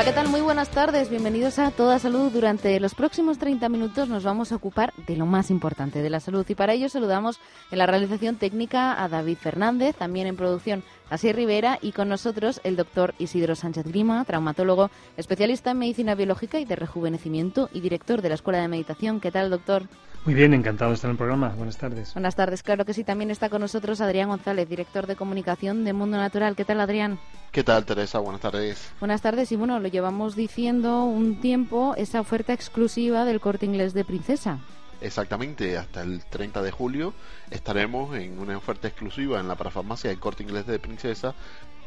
Hola, ¿qué tal? Muy buenas tardes. Bienvenidos a Toda Salud. Durante los próximos 30 minutos nos vamos a ocupar de lo más importante de la salud y para ello saludamos en la realización técnica a David Fernández, también en producción a Sierra Rivera y con nosotros el doctor Isidro Sánchez Grima, traumatólogo, especialista en medicina biológica y de rejuvenecimiento y director de la Escuela de Meditación. ¿Qué tal, doctor? Muy bien, encantado de estar en el programa. Buenas tardes. Buenas tardes, claro que sí. También está con nosotros Adrián González, director de comunicación de Mundo Natural. ¿Qué tal, Adrián? ¿Qué tal, Teresa? Buenas tardes. Buenas tardes. Y bueno, lo llevamos diciendo un tiempo, esa oferta exclusiva del corte inglés de Princesa. Exactamente, hasta el 30 de julio estaremos en una oferta exclusiva en la parafarmacia del corte inglés de Princesa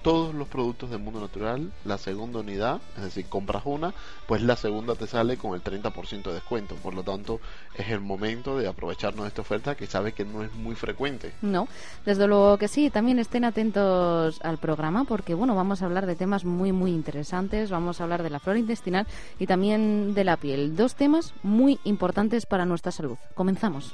todos los productos del mundo natural, la segunda unidad, es decir, compras una, pues la segunda te sale con el 30% de descuento. Por lo tanto, es el momento de aprovecharnos de esta oferta que sabe que no es muy frecuente. No, desde luego que sí. También estén atentos al programa porque, bueno, vamos a hablar de temas muy, muy interesantes. Vamos a hablar de la flora intestinal y también de la piel. Dos temas muy importantes para nuestra salud. Comenzamos.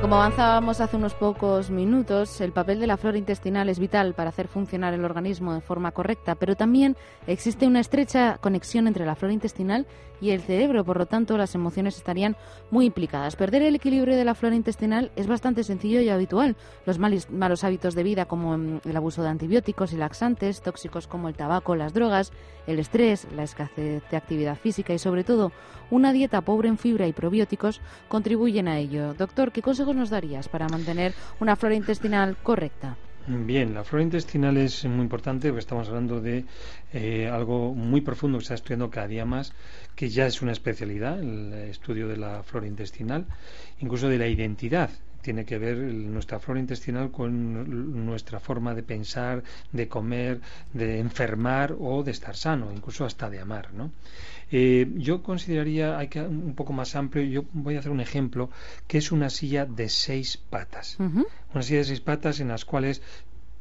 Como avanzábamos hace unos pocos minutos, el papel de la flora intestinal es vital para hacer funcionar el organismo de forma correcta, pero también existe una estrecha conexión entre la flora intestinal y el cerebro, por lo tanto las emociones estarían muy implicadas. Perder el equilibrio de la flora intestinal es bastante sencillo y habitual. Los malos hábitos de vida como mm, el abuso de antibióticos y laxantes, tóxicos como el tabaco, las drogas, el estrés, la escasez de actividad física y sobre todo una dieta pobre en fibra y probióticos contribuyen a ello. Doctor, ¿qué consejos nos darías para mantener una flora intestinal correcta? Bien, la flora intestinal es muy importante porque estamos hablando de eh, algo muy profundo que se está estudiando cada día más, que ya es una especialidad, el estudio de la flora intestinal, incluso de la identidad tiene que ver nuestra flora intestinal con nuestra forma de pensar, de comer, de enfermar o de estar sano, incluso hasta de amar, ¿no? Eh, yo consideraría, hay que un poco más amplio, yo voy a hacer un ejemplo, que es una silla de seis patas. Una silla de seis patas en las cuales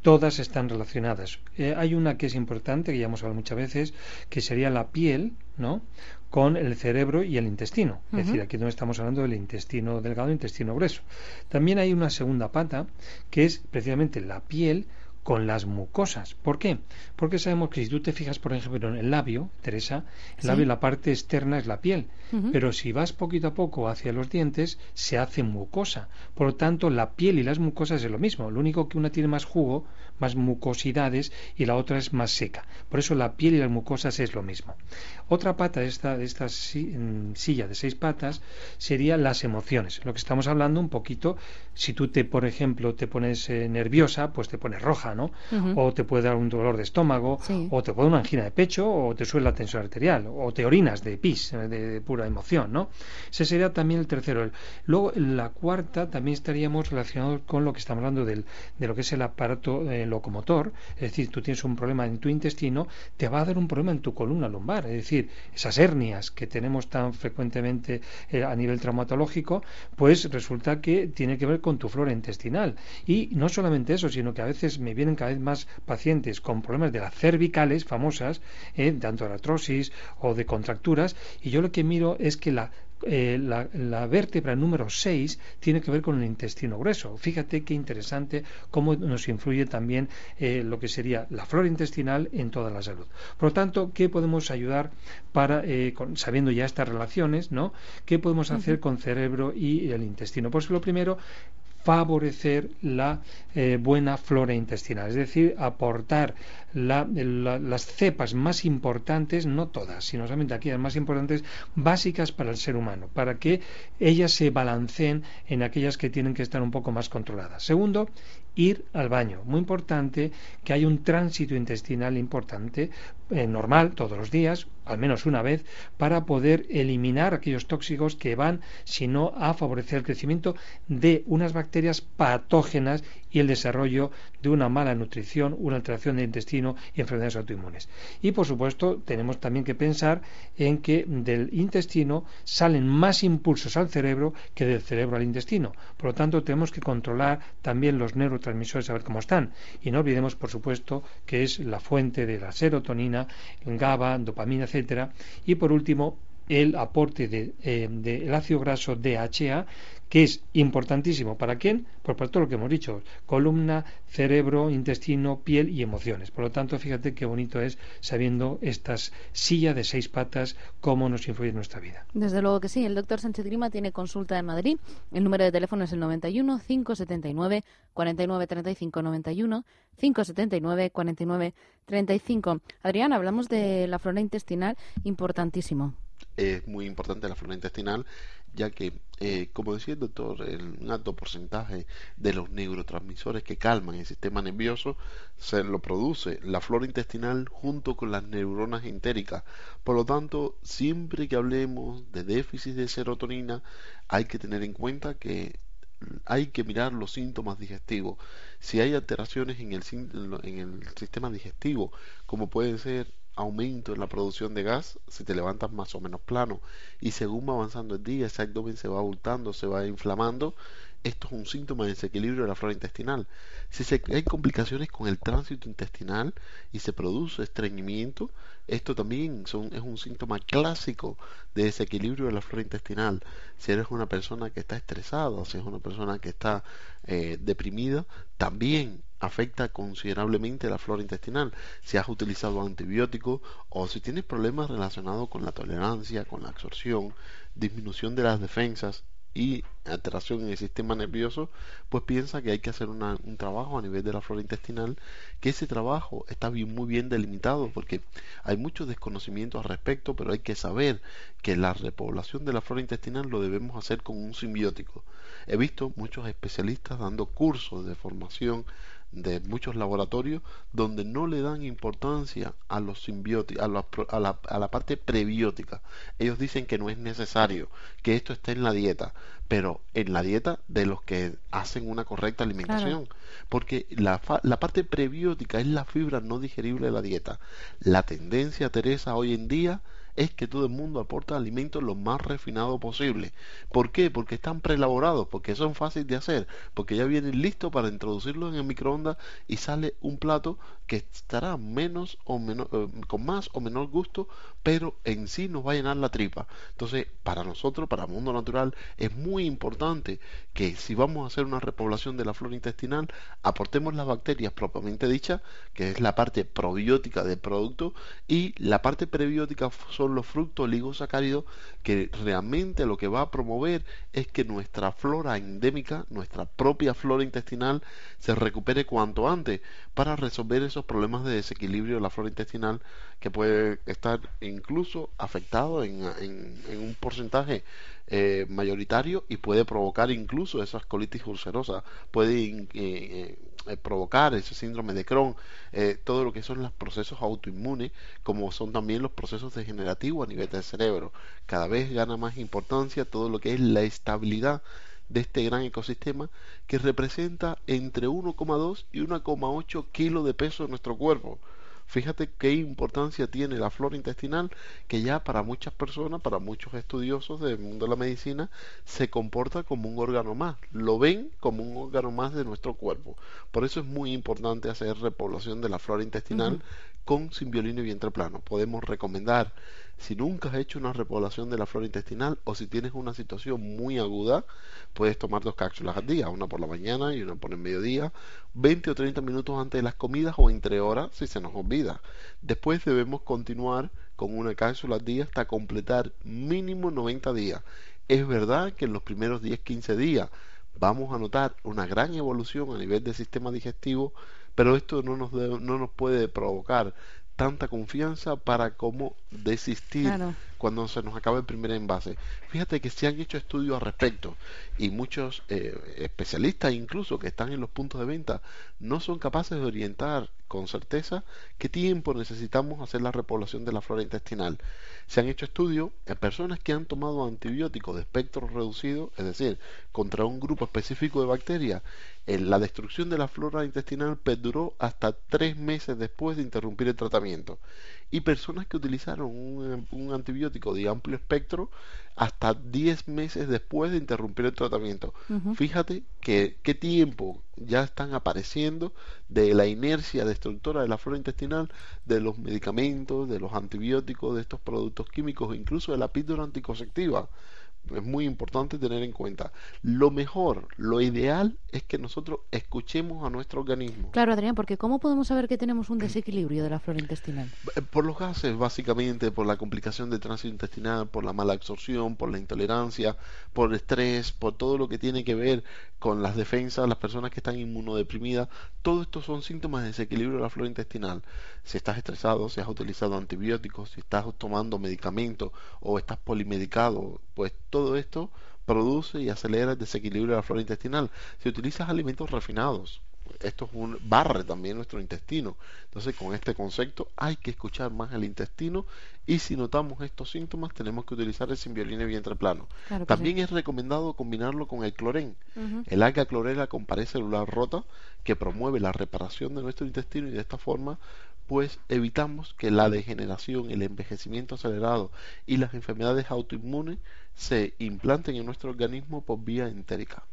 todas están relacionadas. Eh, hay una que es importante, que ya hemos hablado muchas veces, que sería la piel, ¿no? Con el cerebro y el intestino. Es decir, aquí no estamos hablando del intestino delgado intestino grueso. También hay una segunda pata, que es precisamente la piel con las mucosas. ¿Por qué? Porque sabemos que si tú te fijas, por ejemplo, en el labio, Teresa, el labio, la parte externa es la piel, pero si vas poquito a poco hacia los dientes, se hace mucosa. Por lo tanto, la piel y las mucosas es lo mismo. Lo único que una tiene más jugo, más mucosidades, y la otra es más seca. Por eso la piel y las mucosas es lo mismo. Otra pata de esta, de esta silla de seis patas sería las emociones. Lo que estamos hablando un poquito, si tú te, por ejemplo, te pones eh, nerviosa, pues te pones roja, o te puede dar un dolor de estómago, o te puede dar una angina de pecho, o te suele la tensión arterial, o te orinas de pis, de, pura emoción, ¿no? Ese sería también el tercero. Luego, la cuarta, también estaríamos relacionados con lo que estamos hablando del, de lo que es el aparato eh, locomotor, es decir, tú tienes un problema en tu intestino, te va a dar un problema en tu columna lumbar, es decir, esas hernias que tenemos tan frecuentemente eh, a nivel traumatológico, pues resulta que tiene que ver con tu flora intestinal. Y no solamente eso, sino que a veces me vienen cada vez más pacientes con problemas de las cervicales famosas, eh, tanto de artrosis o de contracturas, y yo lo que miro es que la eh, la, vértebra número 6 tiene que ver con el intestino grueso. Fíjate qué interesante cómo nos influye también eh, lo que sería la flora intestinal en toda la salud. Por lo tanto, ¿qué podemos ayudar para, sabiendo ya estas relaciones, ¿no? ¿Qué podemos hacer con cerebro y el intestino? Pues lo primero, favorecer la eh, buena flora intestinal, es decir, aportar las cepas más importantes, no todas, sino solamente aquellas más importantes, básicas para el ser humano, para que ellas se balanceen en aquellas que tienen que estar un poco más controladas. Segundo, ir al baño. Muy importante que haya un tránsito intestinal importante, eh, normal, todos los días, al menos una vez, para poder eliminar aquellos tóxicos que van, si no, a favorecer el crecimiento de unas bacterias patógenas y el desarrollo de una mala nutrición, una alteración del intestino y enfermedades autoinmunes. Y por supuesto, tenemos también que pensar en que del intestino salen más impulsos al cerebro que del cerebro al intestino. Por lo tanto, tenemos que controlar también los neurotransmisores a ver cómo están. Y no olvidemos, por supuesto, que es la fuente de la serotonina, GABA, dopamina, Y por último, el aporte del de, ácido graso DHA, que es importantísimo. ¿Para quién? Pues para todo lo que hemos dicho, columna, cerebro, intestino, piel y emociones. Por lo tanto, fíjate qué bonito es sabiendo estas sillas de seis patas, cómo nos influye en nuestra vida. Desde luego que sí. El doctor Sánchez Grima tiene consulta en Madrid. El número de teléfono es el 91 579 49 35 91 579 49 35. Adrián, hablamos de la flora intestinal, importantísimo es muy importante la flora intestinal, ya que, eh, como decía el doctor, el, un alto porcentaje de los neurotransmisores que calman el sistema nervioso se lo produce la flora intestinal junto con las neuronas entéricas. Por lo tanto, siempre que hablemos de déficit de serotonina, hay que tener en cuenta que hay que mirar los síntomas digestivos. Si hay alteraciones en el, en el sistema digestivo, como pueden ser aumento en la producción de gas si te levantas más o menos plano y según va avanzando el día ese abdomen se va abultando, se va inflamando esto es un síntoma de desequilibrio de la flora intestinal. Si se, hay complicaciones con el tránsito intestinal y se produce estreñimiento, esto también es un síntoma clásico de desequilibrio de la flora intestinal. Si eres una persona que está estresada, si es una persona que está eh, deprimida, también afecta considerablemente la flora intestinal. Si has utilizado antibióticos o si tienes problemas relacionados con la tolerancia, con la absorción, disminución de las defensas, y alteración en el sistema nervioso, pues piensa que hay que hacer un trabajo a nivel de la flora intestinal, que ese trabajo está bien, muy bien delimitado, porque hay mucho desconocimiento al respecto, pero hay que saber que la repoblación de la flora intestinal lo debemos hacer con un simbiótico. He visto muchos especialistas dando cursos de formación de muchos laboratorios donde no le dan importancia a los simbióticos, a la, a, la, a la parte prebiótica. Ellos dicen que no es necesario, que esto esté en la dieta, pero en la dieta de los que hacen una correcta alimentación. Porque la, la parte prebiótica es la fibra no digerible de la dieta. La tendencia, Teresa, hoy en día es que todo el mundo aporta alimentos lo más refinado posible. ¿Por qué? Porque están preelaborados, porque son fáciles de hacer, porque ya vienen listos para introducirlos en el microondas y sale un plato que estará menos o menor, eh, con más o menor gusto, pero en sí nos va a llenar la tripa. Entonces, para nosotros, para el mundo natural, es muy importante que si vamos a hacer una repoblación de la flora intestinal, aportemos las bacterias propiamente dichas, que es la parte probiótica del producto, y la parte prebiótica son los frutos oligosacáridos que realmente lo que va a promover es que nuestra flora endémica, nuestra propia flora intestinal, se recupere cuanto antes para resolver esos problemas de desequilibrio de la flora intestinal que puede estar incluso afectado en, un porcentaje eh, mayoritario y puede provocar incluso esas colitis ulcerosas, puede eh, eh, provocar ese síndrome de Crohn, eh, todo lo que son los procesos autoinmunes, como son también los procesos degenerativos a nivel del cerebro. Cada vez gana más importancia todo lo que es la estabilidad de este gran ecosistema que representa entre 1,2 y 1,8 kilos de peso en nuestro cuerpo. Fíjate qué importancia tiene la flora intestinal que ya para muchas personas, para muchos estudiosos del mundo de la medicina, se comporta como un órgano más. Lo ven como un órgano más de nuestro cuerpo. Por eso es muy importante hacer repoblación de la flora intestinal con simbiolino y vientre plano. Podemos recomendar si nunca has hecho una repoblación de la flora intestinal o si tienes una situación muy aguda, puedes tomar dos cápsulas al día, una por la mañana y una por el mediodía, 20 o 30 minutos antes de las comidas o entre horas si se nos olvida. Después debemos continuar con una cápsula al día hasta completar mínimo 90 días. Es verdad que en los primeros 10-15 días vamos a notar una gran evolución a nivel del sistema digestivo, pero esto no nos, no nos puede provocar tanta confianza para cómo desistir cuando se nos acaba el primer envase. Fíjate que se han hecho estudios al respecto y muchos eh, especialistas incluso que están en los puntos de venta no son capaces de orientar con certeza qué tiempo necesitamos hacer la repoblación de la flora intestinal. Se han hecho estudios en personas que han tomado antibióticos de espectro reducido, es decir, contra un grupo específico de bacterias. la destrucción de la flora intestinal perduró hasta tres meses después de interrumpir el tratamiento. Y personas que utilizaron un, antibiótico de amplio espectro hasta diez meses después de interrumpir el tratamiento. Fíjate que qué tiempo ya están apareciendo de la inercia destructora de la flora intestinal, de los medicamentos, de los antibióticos, de estos productos químicos, incluso de la píldora anticonceptiva es muy importante tener en cuenta. Lo mejor, lo ideal es que nosotros escuchemos a nuestro organismo. Claro, Adrián, porque ¿cómo podemos saber que tenemos un desequilibrio de la flora intestinal? Eh, por los gases, básicamente, por la complicación del tránsito intestinal, por la mala absorción, por la intolerancia, por el estrés, por todo lo que tiene que ver con las defensas, las personas que están inmunodeprimidas, todo esto son síntomas de desequilibrio de la flora intestinal. Si estás estresado, si has utilizado antibióticos, si estás tomando medicamentos o estás polimedicado, pues todo esto produce y acelera el desequilibrio de la flora intestinal. Si utilizas alimentos refinados, esto es un barre también nuestro intestino. Entonces, con este concepto hay que escuchar más el intestino y si notamos estos síntomas tenemos que utilizar el simbioline vientre plano. también es recomendado combinarlo con el clorén. El alga clorela con pared celular rota que promueve la reparación de nuestro intestino y de esta forma pues evitamos que la degeneración, el envejecimiento acelerado y las enfermedades autoinmunes se implanten en nuestro organismo por vía entérica.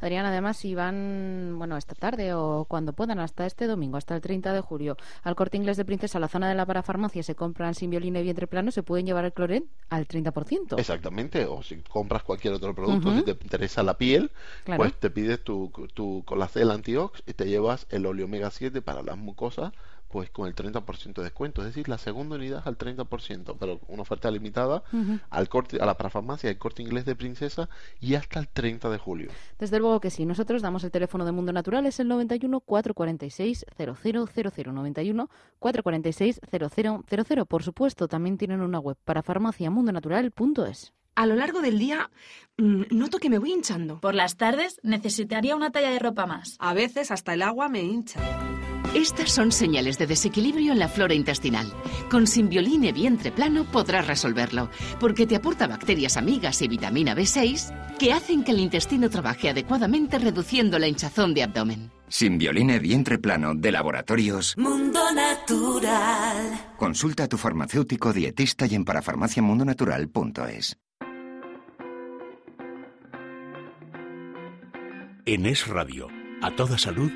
Adrián, además, si van, bueno, esta tarde o cuando puedan, hasta este domingo, hasta el 30 de julio, al corte inglés de Princesa, a la zona de la parafarmacia, se compran sin violín y vientre plano, se pueden llevar el clorén al 30%. Exactamente, o si compras cualquier otro producto, si te interesa la piel, pues te pides tu, tu colacel antiox y te llevas el óleo omega 7 para las mucosas pues con el 30% de descuento, es decir, la segunda unidad al 30%, pero una oferta limitada al corte, a la parafarmacia, el corte inglés de Princesa y hasta el 30 de julio. Desde luego que sí, nosotros damos el teléfono de Mundo Natural, es el 91 446 0000, 91 446 0000. Por supuesto, también tienen una web para farmaciamundonatural.es. A lo largo del día mm, noto que me voy hinchando. Por las tardes necesitaría una talla de ropa más. A veces hasta el agua me hincha. Estas son señales de desequilibrio en la flora intestinal. Con Simbioline Vientre Plano podrás resolverlo, porque te aporta bacterias amigas y vitamina B6 que hacen que el intestino trabaje adecuadamente reduciendo la hinchazón de abdomen. Simbioline Vientre Plano de Laboratorios Mundo Natural. Consulta a tu farmacéutico dietista y en parafarmaciamundonatural.es. En Es Radio, a toda salud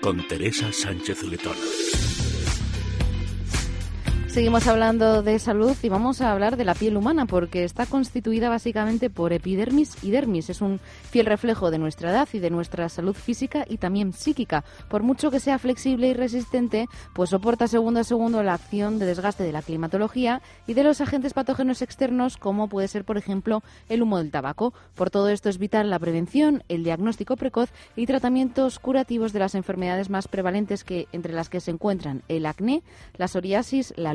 con Teresa Sánchez Letón. Seguimos hablando de salud y vamos a hablar de la piel humana porque está constituida básicamente por epidermis y dermis. Es un fiel reflejo de nuestra edad y de nuestra salud física y también psíquica. Por mucho que sea flexible y resistente, pues soporta segundo a segundo la acción de desgaste de la climatología y de los agentes patógenos externos como puede ser, por ejemplo, el humo del tabaco. Por todo esto es vital la prevención, el diagnóstico precoz y tratamientos curativos de las enfermedades más prevalentes que entre las que se encuentran el acné, la psoriasis, la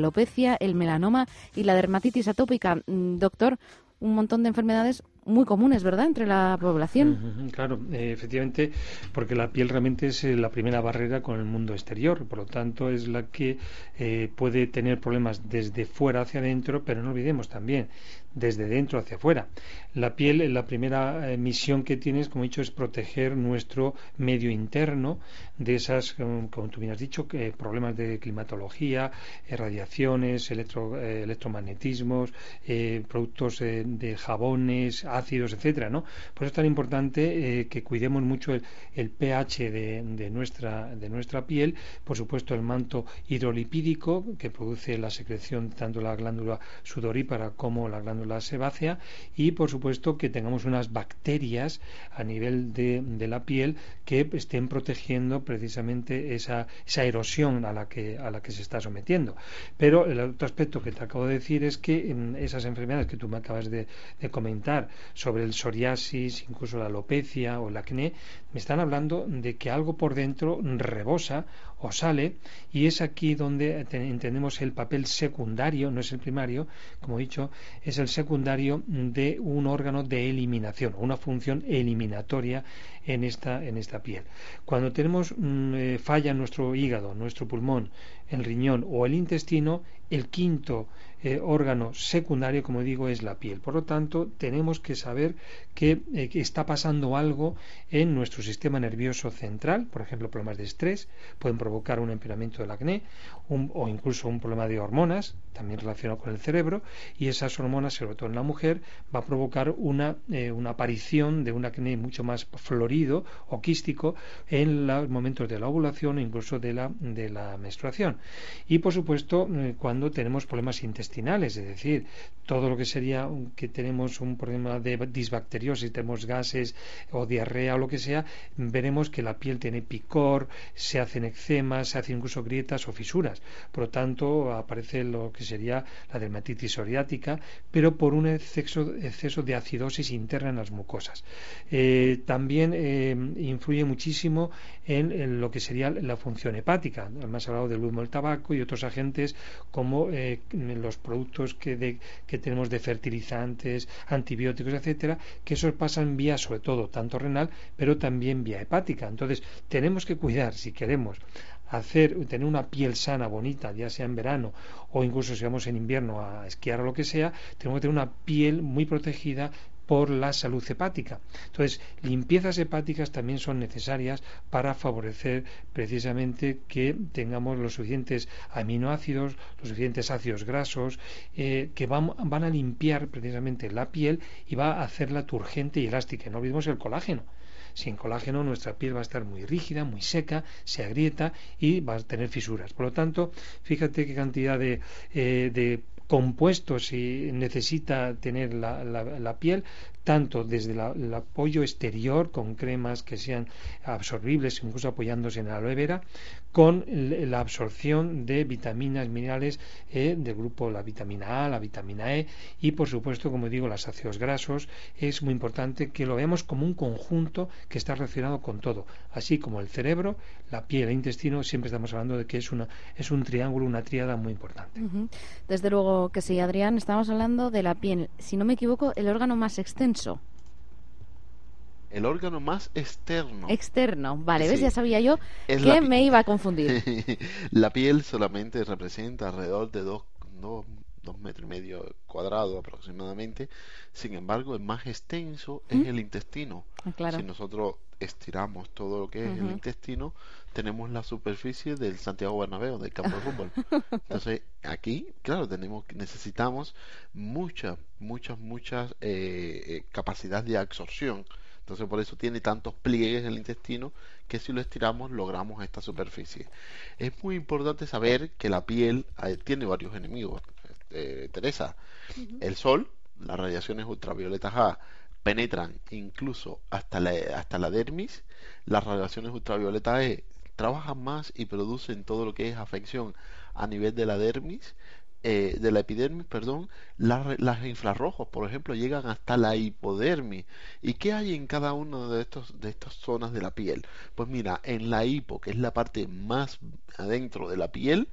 el melanoma y la dermatitis atópica. Mm, doctor, un montón de enfermedades muy comunes, ¿verdad?, entre la población. Claro, eh, efectivamente, porque la piel realmente es eh, la primera barrera con el mundo exterior, por lo tanto es la que eh, puede tener problemas desde fuera hacia adentro, pero no olvidemos también desde dentro hacia afuera. La piel, la primera misión que tiene, como he dicho, es proteger nuestro medio interno de esas, como tú bien has dicho, problemas de climatología, radiaciones, electro, electromagnetismos, productos de jabones, ácidos, etcétera, ¿no? Por eso es tan importante eh, que cuidemos mucho el, pH de, nuestra, de nuestra piel, por supuesto el manto hidrolipídico que produce la secreción tanto la glándula sudorípara como la glándula sebácea y por supuesto que tengamos unas bacterias a nivel de, la piel que estén protegiendo precisamente esa, esa erosión a la que a la que se está sometiendo. Pero el otro aspecto que te acabo de decir es que en esas enfermedades que tú me acabas de comentar, sobre el psoriasis, incluso la alopecia o el acné, me están hablando de que algo por dentro rebosa o sale y es aquí donde entendemos el papel secundario, no es el primario, como he dicho, es el secundario de un órgano de eliminación, una función eliminatoria en esta, en esta piel. Cuando tenemos mm, eh, falla nuestro hígado, nuestro pulmón, el riñón o el intestino, el quinto eh, órgano secundario, como digo, es la piel. Por lo tanto, tenemos que saber que, eh, está pasando algo en nuestro sistema nervioso central, por ejemplo, problemas de estrés, pueden provocar un empeoramiento del acné o incluso un problema de hormonas, también relacionado con el cerebro, y esas hormonas, sobre todo en la mujer, va a provocar una, eh, una aparición de un acné mucho más florido o quístico en los momentos de la ovulación e incluso de la, de la menstruación. Y, por supuesto, cuando tenemos problemas intestinales, es decir, todo lo que sería que tenemos un problema de disbacteriosis, tenemos gases o diarrea o lo que sea, veremos que la piel tiene picor, se hacen eczemas, se hacen incluso grietas o fisuras. Por lo tanto, aparece lo que sería la dermatitis psoriática, pero por un exceso, exceso de acidosis interna en las mucosas. Eh, también eh, influye muchísimo en, lo que sería la función hepática. Además, hablado del humo del tabaco y otros agentes como eh, los productos que, que tenemos de fertilizantes, antibióticos, etcétera, que esos pasan vía, sobre todo, tanto renal, pero también vía hepática. Entonces, tenemos que cuidar, si queremos hacer, tener una piel sana, bonita, ya sea en verano o incluso si vamos en invierno a esquiar o lo que sea, tenemos que tener una piel muy protegida por la salud hepática. Entonces, limpiezas hepáticas también son necesarias para favorecer precisamente que tengamos los suficientes aminoácidos, los suficientes ácidos grasos, eh, que van, van a limpiar precisamente la piel y va a hacerla turgente y elástica. No olvidemos el colágeno. Sin colágeno nuestra piel va a estar muy rígida, muy seca, se agrieta y va a tener fisuras. Por lo tanto, fíjate qué cantidad de, eh, compuestos y necesita tener la, la, piel, tanto desde el apoyo exterior con cremas que sean absorbibles, incluso apoyándose en la aloe vera, con la absorción de vitaminas, minerales eh, del grupo la vitamina A, la vitamina E. Y por supuesto, como digo, los ácidos grasos. Es muy importante que lo veamos como un conjunto que está relacionado con todo, así como el cerebro, la piel, el intestino, siempre estamos hablando de que es, una, es un triángulo, una tríada muy importante. Desde luego que sí, Adrián, estamos hablando de la piel, si no me equivoco, el órgano más extenso el órgano más externo. Externo, vale, ¿ves? Ya sabía yo que me iba a confundir. la piel solamente representa alrededor de dos, dos, dos metros y medio cuadrado aproximadamente. Sin embargo, el más extenso es el intestino. Ah, si nosotros estiramos todo lo que es el intestino, tenemos la superficie del Santiago Bernabéu, del campo de fútbol. Entonces, aquí, claro, tenemos necesitamos muchas, muchas, muchas eh, eh capacidades de absorción entonces por eso tiene tantos pliegues en el intestino que si lo estiramos logramos esta superficie. Es muy importante saber que la piel eh, tiene varios enemigos. Eh, Teresa, el sol, las radiaciones ultravioletas A penetran incluso hasta la, hasta la dermis, las radiaciones ultravioletas E trabajan más y producen todo lo que es afección a nivel de la dermis eh, de la epidermis, perdón, las, infrarrojos, por ejemplo, llegan hasta la hipodermis. ¿Y qué hay en cada una de estos de estas zonas de la piel? Pues mira, en la hipo, que es la parte más adentro de la piel,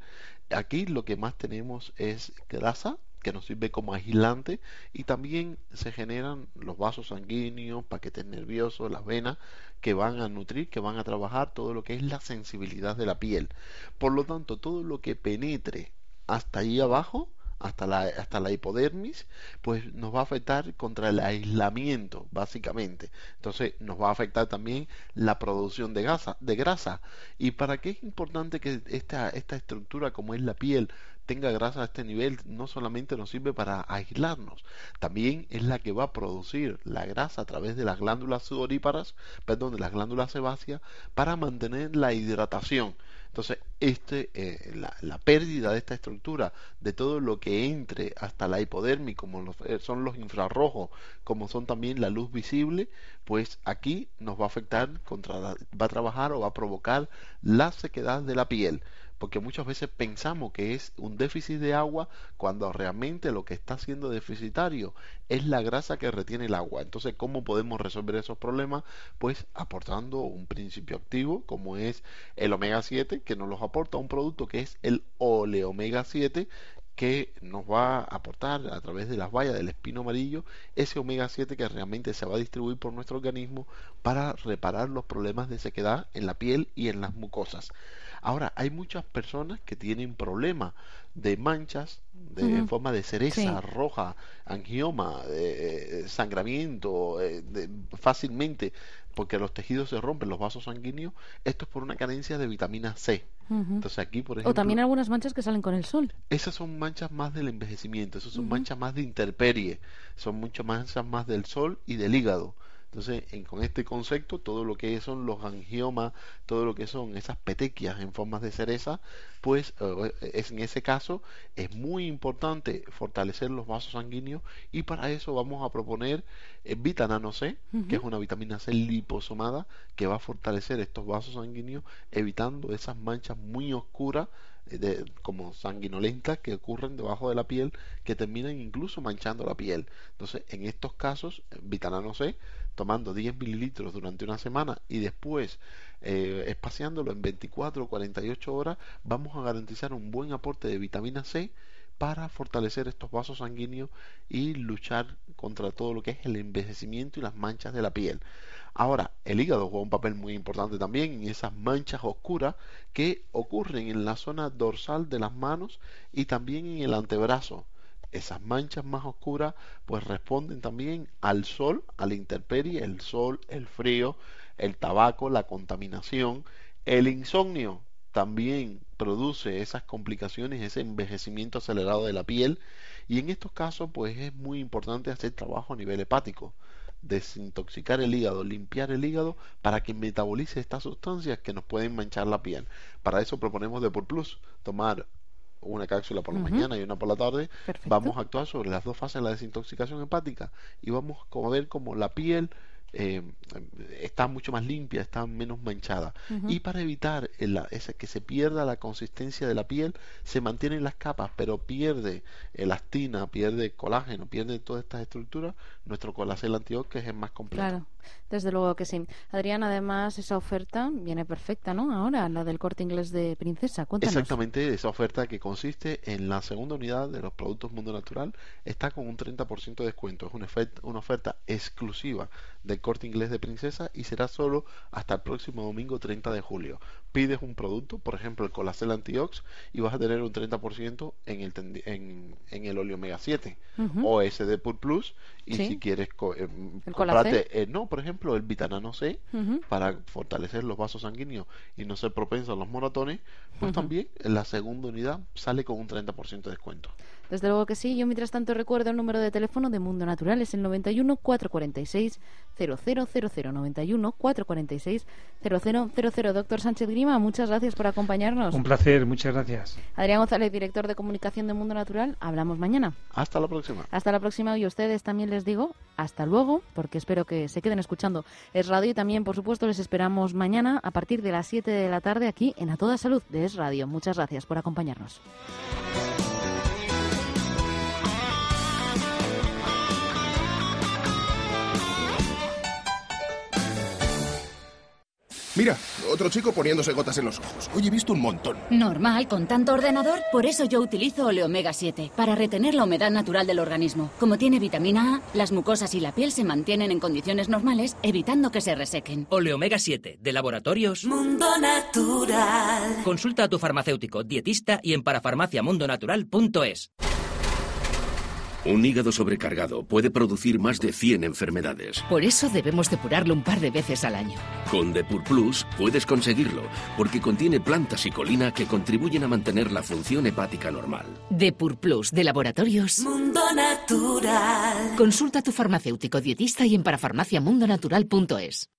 aquí lo que más tenemos es grasa, que nos sirve como aislante y también se generan los vasos sanguíneos, paquetes nerviosos, las venas que van a nutrir, que van a trabajar todo lo que es la sensibilidad de la piel. Por lo tanto, todo lo que penetre hasta ahí abajo, hasta la, hasta la hipodermis, pues nos va a afectar contra el aislamiento, básicamente. Entonces nos va a afectar también la producción de, grasa, de grasa. ¿Y para qué es importante que esta, esta estructura, como es la piel, tenga grasa a este nivel? No solamente nos sirve para aislarnos, también es la que va a producir la grasa a través de las glándulas sudoríparas, perdón, de las glándulas sebáceas, para mantener la hidratación. Entonces, este, eh, la, pérdida de esta estructura, de todo lo que entre hasta la hipodermis, como eh, son los infrarrojos, como son también la luz visible, pues aquí nos va a afectar, contra va a trabajar o va a provocar la sequedad de la piel. Porque muchas veces pensamos que es un déficit de agua cuando realmente lo que está siendo deficitario es la grasa que retiene el agua. Entonces, ¿cómo podemos resolver esos problemas? Pues aportando un principio activo como es el omega 7, que nos los aporta un producto que es el oleomega 7, que nos va a aportar a través de las bayas del espino amarillo ese omega 7 que realmente se va a distribuir por nuestro organismo para reparar los problemas de sequedad en la piel y en las mucosas. Ahora, hay muchas personas que tienen problemas de manchas de en forma de cereza roja, angioma, eh, sangramiento, eh, fácilmente porque los tejidos se rompen, los vasos sanguíneos, esto es por una carencia de vitamina C. Entonces aquí, por ejemplo... O también algunas manchas que salen con el sol. Esas son manchas más del envejecimiento, esas son manchas más de interperie, son muchas manchas más del sol y del hígado. Entonces, con este concepto, todo lo que son los angiomas, todo lo que son esas petequias en formas de cereza, pues eh, es, en ese caso es muy importante fortalecer los vasos sanguíneos y para eso vamos a proponer eh, vitamina C, que es una vitamina C liposomada que va a fortalecer estos vasos sanguíneos evitando esas manchas muy oscuras de, como sanguinolentas que ocurren debajo de la piel que terminan incluso manchando la piel. Entonces, en estos casos, vitamina C, tomando 10 mililitros durante una semana y después eh, espaciándolo en 24 o 48 horas, vamos a garantizar un buen aporte de vitamina C para fortalecer estos vasos sanguíneos y luchar contra todo lo que es el envejecimiento y las manchas de la piel. Ahora, el hígado juega un papel muy importante también en esas manchas oscuras que ocurren en la zona dorsal de las manos y también en el antebrazo. Esas manchas más oscuras pues responden también al sol, a la intemperie, el sol, el frío, el tabaco, la contaminación, el insomnio también produce esas complicaciones, ese envejecimiento acelerado de la piel y en estos casos pues es muy importante hacer trabajo a nivel hepático desintoxicar el hígado, limpiar el hígado para que metabolice estas sustancias que nos pueden manchar la piel. Para eso proponemos de Plus, tomar una cápsula por la mañana y una por la tarde. Vamos a actuar sobre las dos fases de la desintoxicación hepática y vamos a ver cómo la piel eh, está mucho más limpia, está menos manchada. Y para evitar el, que se pierda la consistencia de la piel, se mantienen las capas, pero pierde elastina, pierde colágeno, pierde todas estas estructuras, nuestro colacel antiox que es el más completo. Claro, desde luego que sí. Adrián, además, esa oferta viene perfecta, ¿no? Ahora, la del corte inglés de Princesa. Cuéntanos. Exactamente, esa oferta que consiste en la segunda unidad de los productos Mundo Natural está con un 30% de descuento. Es una oferta, una oferta exclusiva del corte inglés de Princesa y será solo hasta el próximo domingo 30 de julio. Pides un producto, por ejemplo el Colacel Antiox, y vas a tener un 30% en el, en, en el óleo Omega 7 o SD Pur Plus. Y si quieres eh, comprarte, eh, no, por ejemplo, el Vitanano C para fortalecer los vasos sanguíneos y no ser propenso a los moratones, pues también la segunda unidad sale con un 30% de descuento. Desde luego que sí. Yo mientras tanto recuerdo el número de teléfono de Mundo Natural, es el 91 446 0000 91 446 0000. Doctor Sánchez Grima, muchas gracias por acompañarnos. Un placer, muchas gracias. Adrián González, director de comunicación de Mundo Natural, hablamos mañana. Hasta la próxima. Hasta la próxima y a ustedes también les digo hasta luego, porque espero que se queden escuchando Es Radio y también, por supuesto, les esperamos mañana a partir de las 7 de la tarde aquí en A Toda Salud de Es Radio. Muchas gracias por acompañarnos. Mira, otro chico poniéndose gotas en los ojos. Hoy he visto un montón. Normal, con tanto ordenador. Por eso yo utilizo Oleomega 7, para retener la humedad natural del organismo. Como tiene vitamina A, las mucosas y la piel se mantienen en condiciones normales, evitando que se resequen. Oleomega 7, de laboratorios Mundo Natural. Consulta a tu farmacéutico, dietista y en parafarmaciamundonatural.es. Un hígado sobrecargado puede producir más de 100 enfermedades. Por eso debemos depurarlo un par de veces al año. Con Depur Plus puedes conseguirlo, porque contiene plantas y colina que contribuyen a mantener la función hepática normal. Depur Plus, de laboratorios Mundo Natural. Consulta a tu farmacéutico dietista y en parafarmaciamundonatural.es.